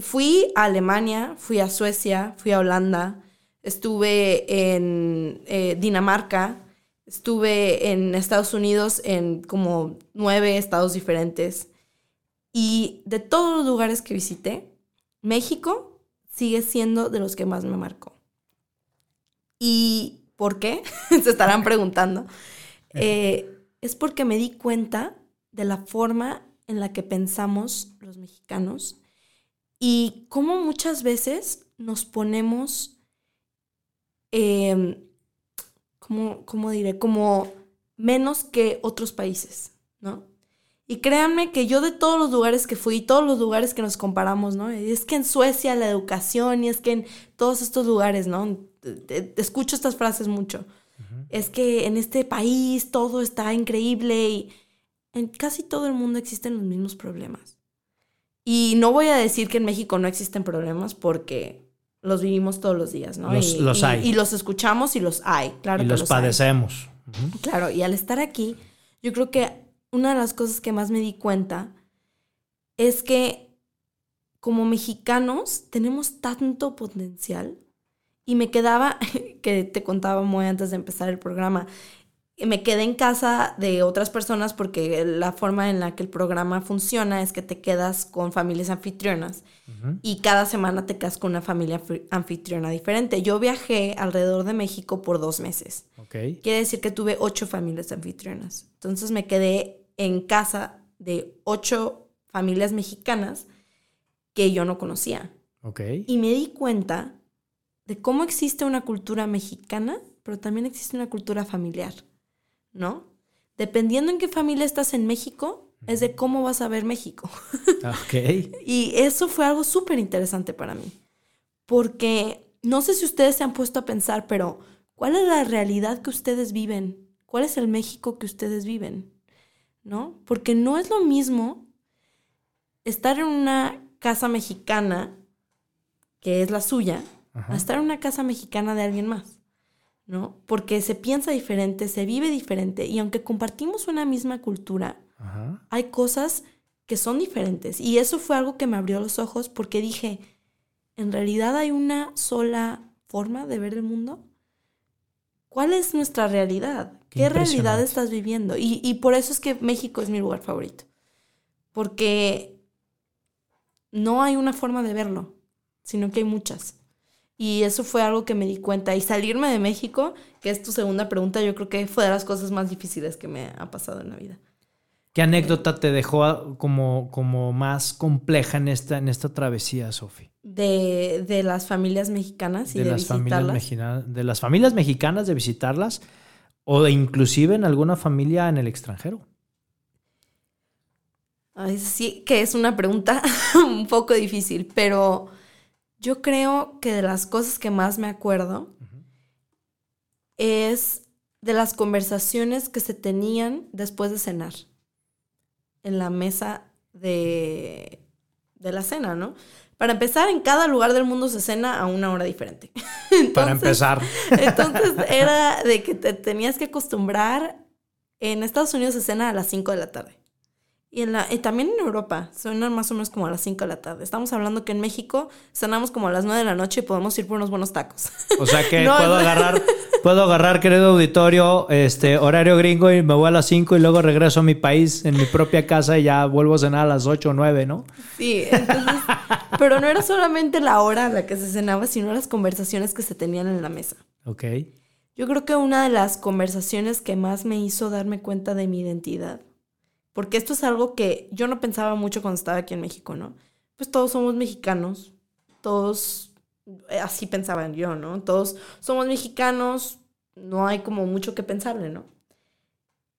fui a Alemania, fui a Suecia, fui a Holanda, estuve en eh, Dinamarca, estuve en Estados Unidos en como nueve estados diferentes. Y de todos los lugares que visité, México sigue siendo de los que más me marcó. ¿Y por qué? [laughs] Se estarán preguntando. [laughs] Eh, es porque me di cuenta de la forma en la que pensamos los mexicanos y cómo muchas veces nos ponemos, eh, ¿cómo, diré? Como menos que otros países, ¿no? Y créanme que yo de todos los lugares que fui, todos los lugares que nos comparamos, ¿no? Es que en Suecia la educación y es que en todos estos lugares, ¿no? Escucho estas frases mucho. Es que en este país todo está increíble y en casi todo el mundo existen los mismos problemas. Y no voy a decir que en México no existen problemas porque los vivimos todos los días, ¿no? Los, y, los hay. Y, los escuchamos y los hay, claro. Y los, padecemos. Claro, y al estar aquí, yo creo que una de las cosas que más me di cuenta es que como mexicanos tenemos tanto potencial y me quedaba, [laughs] que te contaba muy antes de empezar el programa, me quedé en casa de otras personas porque la forma en la que el programa funciona es que te quedas con familias anfitrionas y cada semana te quedas con una familia anfitriona diferente. Yo viajé alrededor de México por dos meses. Quiere decir que tuve ocho familias anfitrionas. Entonces me quedé en casa de ocho familias mexicanas que yo no conocía. Y me di cuenta de cómo existe una cultura mexicana, pero también existe una cultura familiar. ¿No? Dependiendo en qué familia estás en México, es de cómo vas a ver México. Ok. [laughs] y eso fue algo súper interesante para mí. Porque no sé si ustedes se han puesto a pensar, pero ¿cuál es la realidad que ustedes viven? ¿Cuál es el México que ustedes viven? ¿No? Porque no es lo mismo estar en una casa mexicana, que es la suya, a estar en una casa mexicana de alguien más. ¿No? Porque se piensa diferente, se vive diferente y aunque compartimos una misma cultura, hay cosas que son diferentes. Y eso fue algo que me abrió los ojos porque dije, ¿en realidad hay una sola forma de ver el mundo? ¿Cuál es nuestra realidad? ¿Qué, realidad estás viviendo? Y, y por eso es que México es mi lugar favorito. Porque no hay una forma de verlo, sino que hay muchas. Y eso fue algo que me di cuenta. Y salirme de México, que es tu segunda pregunta, yo creo que fue de las cosas más difíciles que me ha pasado en la vida. ¿Qué anécdota te dejó como, como más compleja en esta, en esta travesía, Sofi? De, de, las familias mexicanas y de, las visitarlas. Familias de las familias mexicanas de visitarlas o de inclusive en alguna familia en el extranjero. Ay, sí, que es una pregunta [laughs] un poco difícil, pero yo creo que de las cosas que más me acuerdo es de las conversaciones que se tenían después de cenar en la mesa de, de la cena, ¿no? Para empezar, en cada lugar del mundo se cena a una hora diferente. [laughs] Para empezar. [laughs] Entonces era de que te tenías que acostumbrar. En Estados Unidos se cena a las 5 de la tarde. Y, en la, y también en Europa, suenan más o menos como a las 5 de la tarde. Estamos hablando que en México cenamos como a las 9 de la noche y podemos ir por unos buenos tacos. O sea que [laughs] puedo agarrar, puedo agarrar, querido auditorio, este horario gringo y me voy a las 5 y luego regreso a mi país, en mi propia casa y ya vuelvo a cenar a las 8 o 9, ¿no? Sí, entonces, pero no era solamente la hora a la que se cenaba, sino las conversaciones que se tenían en la mesa. Ok. Yo creo que una de las conversaciones que más me hizo darme cuenta de mi identidad porque esto es algo que yo no pensaba mucho cuando estaba aquí en México, ¿no? Pues todos somos mexicanos, todos, eh, así pensaban yo, ¿no? Todos somos mexicanos, no hay como mucho que pensarle, ¿no?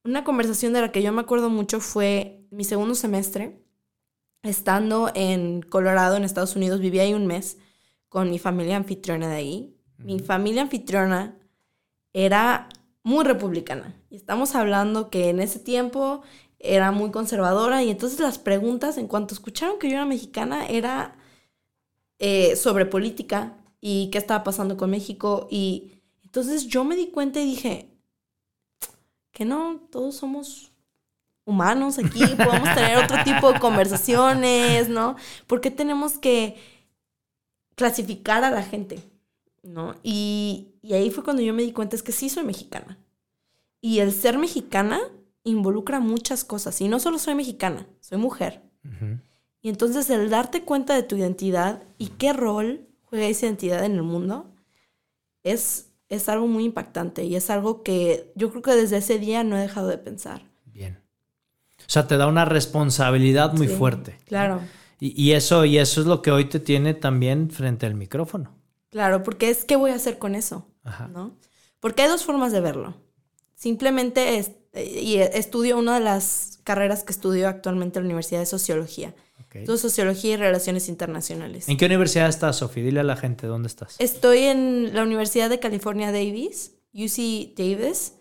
Una conversación de la que yo me acuerdo mucho fue mi segundo semestre, estando en Colorado, en Estados Unidos, viví ahí un mes con mi familia anfitriona de ahí. Mi familia anfitriona era muy republicana. Y estamos hablando que en ese tiempo era muy conservadora y entonces las preguntas en cuanto escucharon que yo era mexicana era eh, sobre política y qué estaba pasando con México y entonces yo me di cuenta y dije que no, todos somos humanos aquí, [laughs] podemos tener otro tipo de conversaciones, ¿no? ¿Por qué tenemos que clasificar a la gente? ¿No? Y, y ahí fue cuando yo me di cuenta, es que sí soy mexicana. Y el ser mexicana involucra muchas cosas. Y no solo soy mexicana, soy mujer. Y entonces el darte cuenta de tu identidad y qué rol juega esa identidad en el mundo es, es algo muy impactante y es algo que yo creo que desde ese día no he dejado de pensar. Bien. O sea, te da una responsabilidad muy fuerte. Claro. Y, eso, y eso es lo que hoy te tiene también frente al micrófono. Claro, porque es qué voy a hacer con eso, ¿no? Porque hay dos formas de verlo. Simplemente es, y estudio una de las carreras que estudio actualmente en la Universidad de Sociología. Sociología y Relaciones Internacionales. ¿En qué universidad estás, Sofi? Dile a la gente dónde estás. Estoy en la Universidad de California Davis, UC Davis,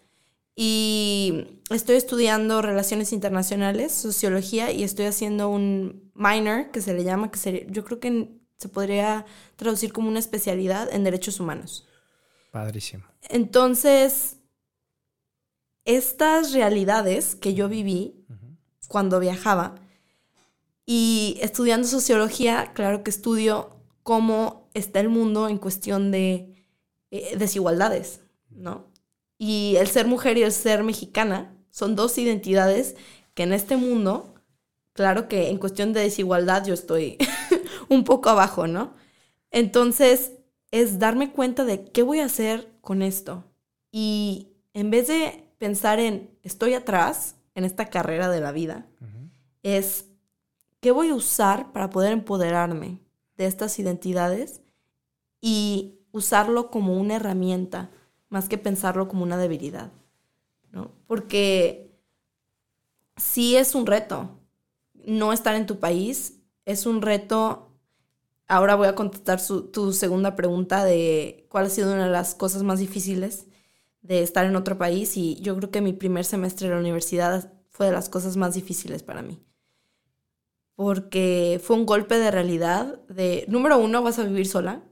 y estoy estudiando Relaciones Internacionales, Sociología, y estoy haciendo un minor, que se le llama, que sería, yo creo que se podría traducir como una especialidad en Derechos Humanos. Padrísimo. Entonces, estas realidades que yo viví cuando viajaba y estudiando sociología, claro que estudio cómo está el mundo en cuestión de eh, desigualdades, ¿no? Y el ser mujer y el ser mexicana son dos identidades que en este mundo, claro que en cuestión de desigualdad yo estoy [laughs] un poco abajo, ¿no? Entonces es darme cuenta de qué voy a hacer con esto. Y en vez de pensar en estoy atrás en esta carrera de la vida es qué voy a usar para poder empoderarme de estas identidades y usarlo como una herramienta más que pensarlo como una debilidad, ¿no? Porque sí es un reto no estar en tu país, es un reto Ahora voy a contestar tu segunda pregunta de cuál ha sido una de las cosas más difíciles de estar en otro país y yo creo que mi primer semestre de la universidad fue de las cosas más difíciles para mí. Porque fue un golpe de realidad de, número uno, vas a vivir sola.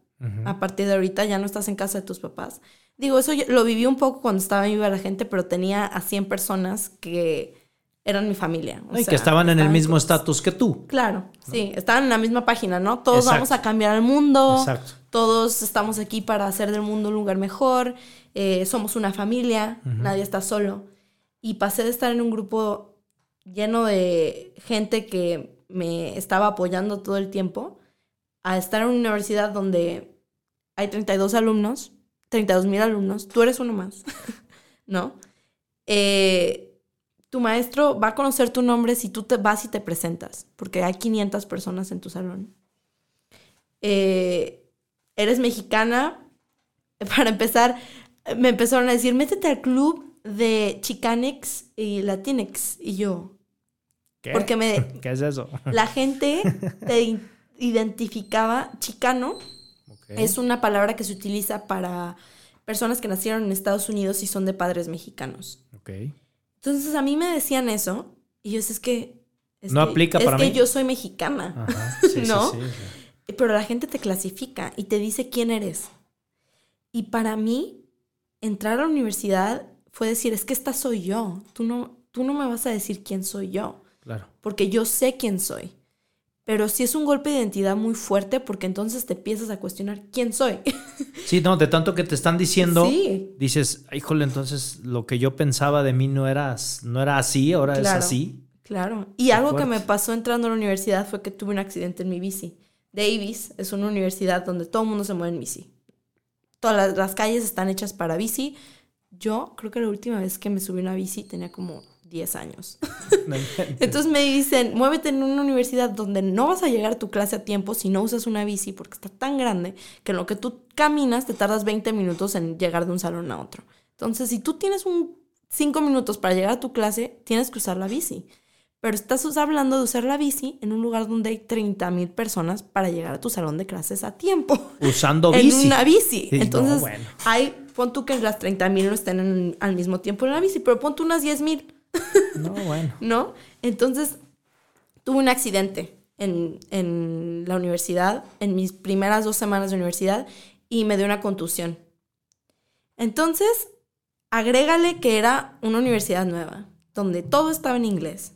A partir de ahorita ya no estás en casa de tus papás. Digo, eso lo viví un poco cuando estaba viva la gente, pero tenía a 100 personas que eran mi familia. y que estaban en el mismo estatus que tú. Claro, sí, estaban en la misma página, ¿no? Todos vamos a cambiar el mundo. Exacto. Todos estamos aquí para hacer del mundo un lugar mejor. Eh, somos una familia, nadie está solo. Y pasé de estar en un grupo lleno de gente que me estaba apoyando todo el tiempo a estar en una universidad donde hay 32 alumnos, 32 mil alumnos, tú eres uno más, [laughs] ¿no? Eh, tu maestro va a conocer tu nombre si tú te vas y te presentas, porque hay 500 personas en tu salón. Eh, eres mexicana. [laughs] Para empezar, me empezaron a decir, métete al club de Chicanex y Latinex. Y yo, ¿Qué? Porque me- [laughs] ¿Qué es eso? la gente te identificaba, chicano es una palabra que se utiliza para personas que nacieron en Estados Unidos y son de padres mexicanos. Ok. Entonces a mí me decían eso y yo es que... Es No que- aplica es para que mí. yo soy mexicana. Ajá. [laughs] Sí, sí, ¿No? sí, sí. Pero la gente te clasifica y te dice quién eres. Y para mí, entrar a la universidad fue decir, es que esta soy yo. Tú no, tú no me vas a decir quién soy yo, Claro. porque yo sé quién soy. Pero sí es un golpe de identidad muy fuerte porque entonces te empiezas a cuestionar quién soy. [laughs] Sí, no, de tanto que te están diciendo, Sí. dices, híjole, entonces lo que yo pensaba de mí no era, no era así, ahora Claro. es así. Claro. Y algo que me pasó entrando a la universidad fue que tuve un accidente en mi bici. Davis es una universidad donde todo el mundo se mueve en bici. Todas las, las calles están hechas para bici. Yo creo que la última vez que me subí a una bici tenía como 10 años. [laughs] Entonces me dicen, muévete en una universidad donde no vas a llegar a tu clase a tiempo si no usas una bici porque está tan grande que en lo que tú caminas te tardas 20 minutos en llegar de un salón a otro. Entonces, si tú tienes un 5 minutos para llegar a tu clase, tienes que usar la bici. Pero estás hablando de usar la bici en un lugar donde hay 30 mil personas para llegar a tu salón de clases a tiempo. Usando [laughs] En bici. una bici. Sí, no, Entonces, bueno. hay, pon tú que las 30 mil no estén en- al mismo tiempo en la bici, pero pon tú unas 10 mil. No, bueno. [laughs] ¿no? Entonces, tuve un accidente en, en la universidad, en mis primeras dos semanas de universidad, y me dio una contusión. Entonces, agrégale que era una universidad nueva, donde todo estaba en inglés.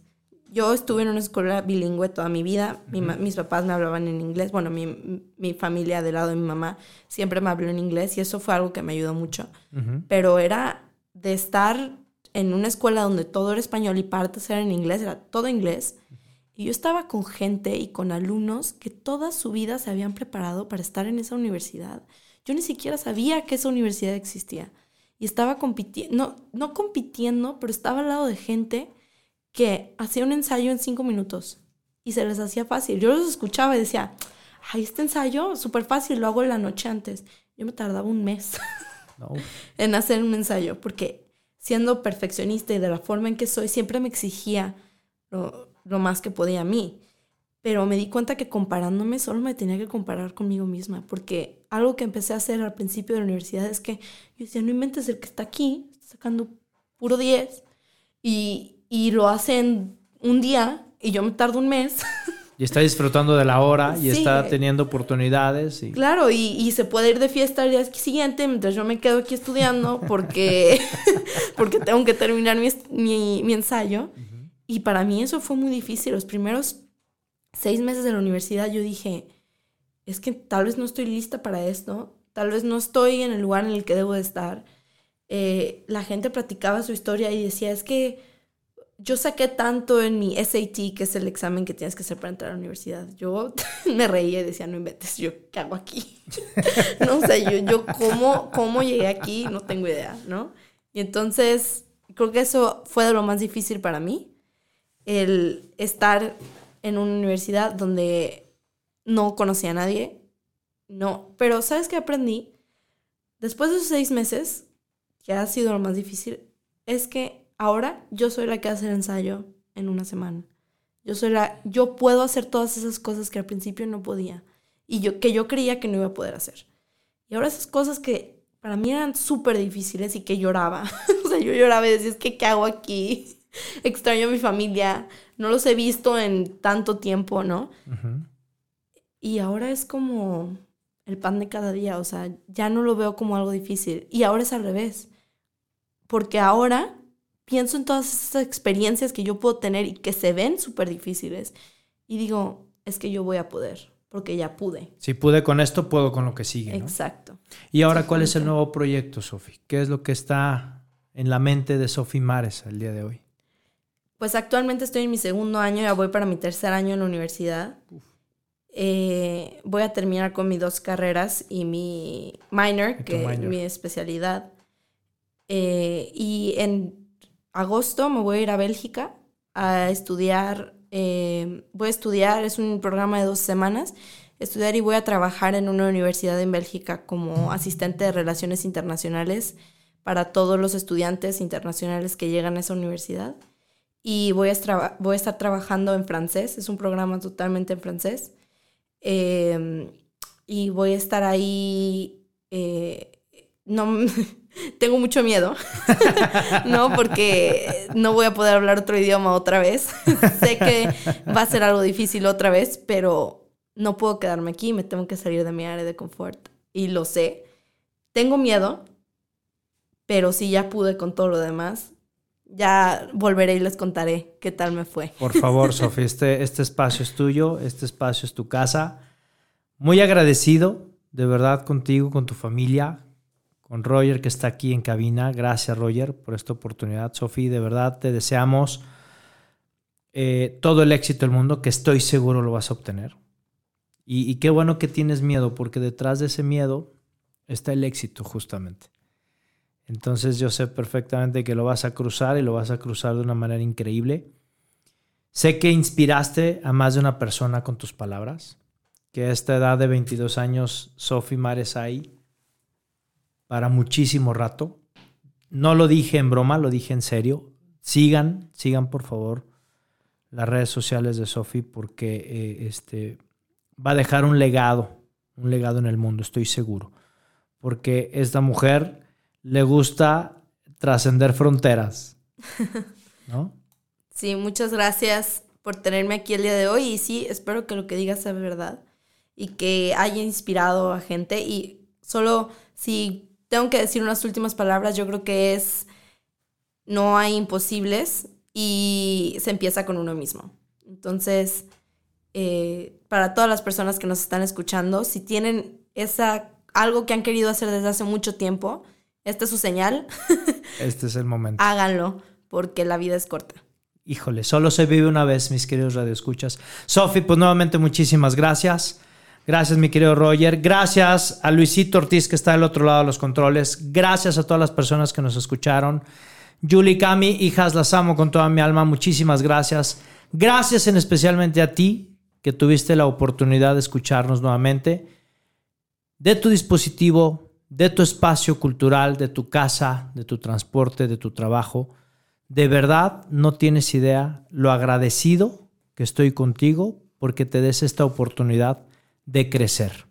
Yo estuve en una escuela bilingüe toda mi vida. Mi mis papás me hablaban en inglés. Bueno, mi, mi familia del lado de mi mamá siempre me habló en inglés y eso fue algo que me ayudó mucho pero era de estar en una escuela donde todo era español y partes eran en inglés, era todo inglés. Y yo estaba con gente y con alumnos que toda su vida se habían preparado para estar en esa universidad. Yo ni siquiera sabía que esa universidad existía. Y estaba compitiendo, no, no compitiendo, pero estaba al lado de gente que hacía un ensayo en cinco minutos y se les hacía fácil. Yo los escuchaba y decía, ay, este ensayo, súper fácil, lo hago la noche antes. Yo me tardaba un mes. [laughs] No. en hacer un ensayo, porque siendo perfeccionista y de la forma en que soy, siempre me exigía lo, lo más que podía a mí. Pero me di cuenta que comparándome solo me tenía que comparar conmigo misma, porque algo que empecé a hacer al principio de la universidad es que yo decía, no inventes el que está aquí, está sacando puro 10, y, y lo hace en un día, y yo me tardo un mes. Y está disfrutando de la hora y Sí. está teniendo oportunidades. Y... Claro, y, y se puede ir de fiesta el día siguiente mientras yo me quedo aquí estudiando porque, [laughs] porque tengo que terminar mi- mi ensayo. Y para mí eso fue muy difícil. Los primeros seis meses de la universidad yo dije, es que tal vez no estoy lista para esto, tal vez no estoy en el lugar en el que debo de estar. Eh, la gente platicaba su historia y decía, es que yo saqué tanto en mi SAT, que es el examen que tienes que hacer para entrar a la universidad. Yo [laughs] me reía y decía, no inventes, yo qué hago aquí. [laughs] no sé, yo, yo cómo, cómo llegué aquí, no tengo idea, ¿no? Y entonces, creo que eso fue de lo más difícil para mí, el estar en una universidad donde no conocía a nadie, no, pero ¿sabes qué aprendí? Después de esos seis meses, que ha sido lo más difícil, es que ahora yo soy la que hace el ensayo en una semana. Yo soy la, yo puedo hacer todas esas cosas que al principio no podía y yo que yo creía que no iba a poder hacer. Y ahora esas cosas que para mí eran súper difíciles y que lloraba. [laughs] o sea, yo lloraba y decía, es que ¿qué hago aquí? [laughs] Extraño a mi familia, no los he visto en tanto tiempo, ¿no? Y ahora es como el pan de cada día, o sea, ya no lo veo como algo difícil. Y ahora es al revés. Porque ahora pienso en todas esas experiencias que yo puedo tener y que se ven súper difíciles. Y digo, es que yo voy a poder, porque ya pude. Si pude con esto, puedo con lo que sigue. ¿no? Exacto. Y ahora, ¿cuál es el nuevo proyecto, Sofi? ¿Qué es lo que está en la mente de Sofi Mares el día de hoy? Pues actualmente estoy en mi segundo año, ya voy para mi tercer año en la universidad. Eh, voy a terminar con mis dos carreras y mi minor, Y que es mi especialidad. Eh, y en, agosto me voy a ir a Bélgica a estudiar. eh, voy a estudiar, es un programa de dos semanas. Estudiar y voy a trabajar en una universidad en Bélgica como asistente de relaciones internacionales para todos los estudiantes internacionales que llegan a esa universidad. Y voy a, estar trabajando en francés, es un programa totalmente en francés. Eh, y voy a estar ahí. eh, no, [laughs] tengo mucho miedo, [laughs] ¿no? Porque no voy a poder hablar otro idioma otra vez. [laughs] sé que va a ser algo difícil otra vez, pero no puedo quedarme aquí, me tengo que salir de mi área de confort. Y lo sé. Tengo miedo, pero si ya pude con todo lo demás, ya volveré y les contaré qué tal me fue. Por favor, [laughs] Sofía, este, este espacio es tuyo, este espacio es tu casa. Muy agradecido, de verdad, contigo, con tu familia, con Roger que está aquí en cabina. Gracias, Roger, por esta oportunidad. Sofía, de verdad, te deseamos eh, todo el éxito del mundo, que estoy seguro lo vas a obtener. Y, qué bueno que tienes miedo, porque detrás de ese miedo está el éxito, justamente. Entonces yo sé perfectamente que lo vas a cruzar y lo vas a cruzar de una manera increíble. Sé que inspiraste a más de una persona con tus palabras, que a esta edad de 22 años, Sophie Mares ahí para muchísimo rato. No lo dije en broma, lo dije en serio. Sigan, sigan por favor las redes sociales de Sophie porque eh, este, va a dejar un legado, un legado en el mundo, estoy seguro. Porque esta mujer le gusta trascender fronteras. [laughs] ¿No? Sí, muchas gracias por tenerme aquí el día de hoy y sí, espero que lo que digas sea verdad y que haya inspirado a gente y solo si tengo que decir unas últimas palabras, yo creo que es no hay imposibles y se empieza con uno mismo. Entonces, eh, para todas las personas que nos están escuchando, si tienen esa algo que han querido hacer desde hace mucho tiempo, esta es su señal, [laughs] Este es el momento. háganlo, porque la vida es corta. Híjole, solo se vive una vez, mis queridos radioescuchas. Sofi, pues nuevamente muchísimas gracias. Gracias, mi querido Roger. Gracias a Luisito Ortiz, que está del otro lado de los controles. Gracias a todas las personas que nos escucharon. Julie Cami, hijas, las amo con toda mi alma. Muchísimas gracias. Gracias en especialmente a ti, que tuviste la oportunidad de escucharnos nuevamente. De tu dispositivo, de tu espacio cultural, de tu casa, de tu transporte, de tu trabajo. De verdad no tienes idea lo agradecido que estoy contigo porque te des esta oportunidad de crecer,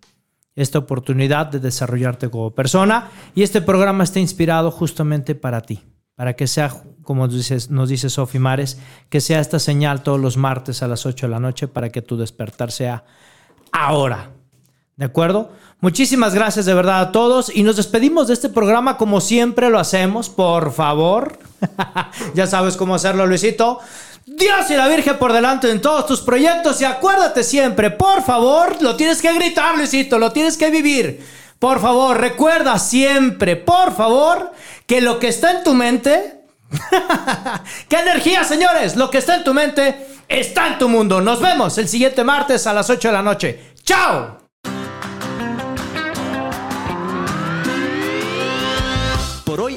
esta oportunidad de desarrollarte como persona y este programa está inspirado justamente para ti, para que sea, como dices, nos dice Sofi Mares, que sea esta señal todos los martes a las 8 de la noche para que tu despertar sea ahora. ¿De acuerdo? Muchísimas gracias de verdad a todos y nos despedimos de este programa como siempre lo hacemos, por favor. [laughs] ya sabes cómo hacerlo, Luisito. Dios y la Virgen por delante en todos tus proyectos y acuérdate siempre, por favor, lo tienes que gritar, Luisito, lo tienes que vivir. Por favor, recuerda siempre, por favor, que lo que está en tu mente... [laughs] ¡Qué energía, señores! Lo que está en tu mente está en tu mundo. Nos vemos el siguiente martes a las 8 de la noche. ¡Chao!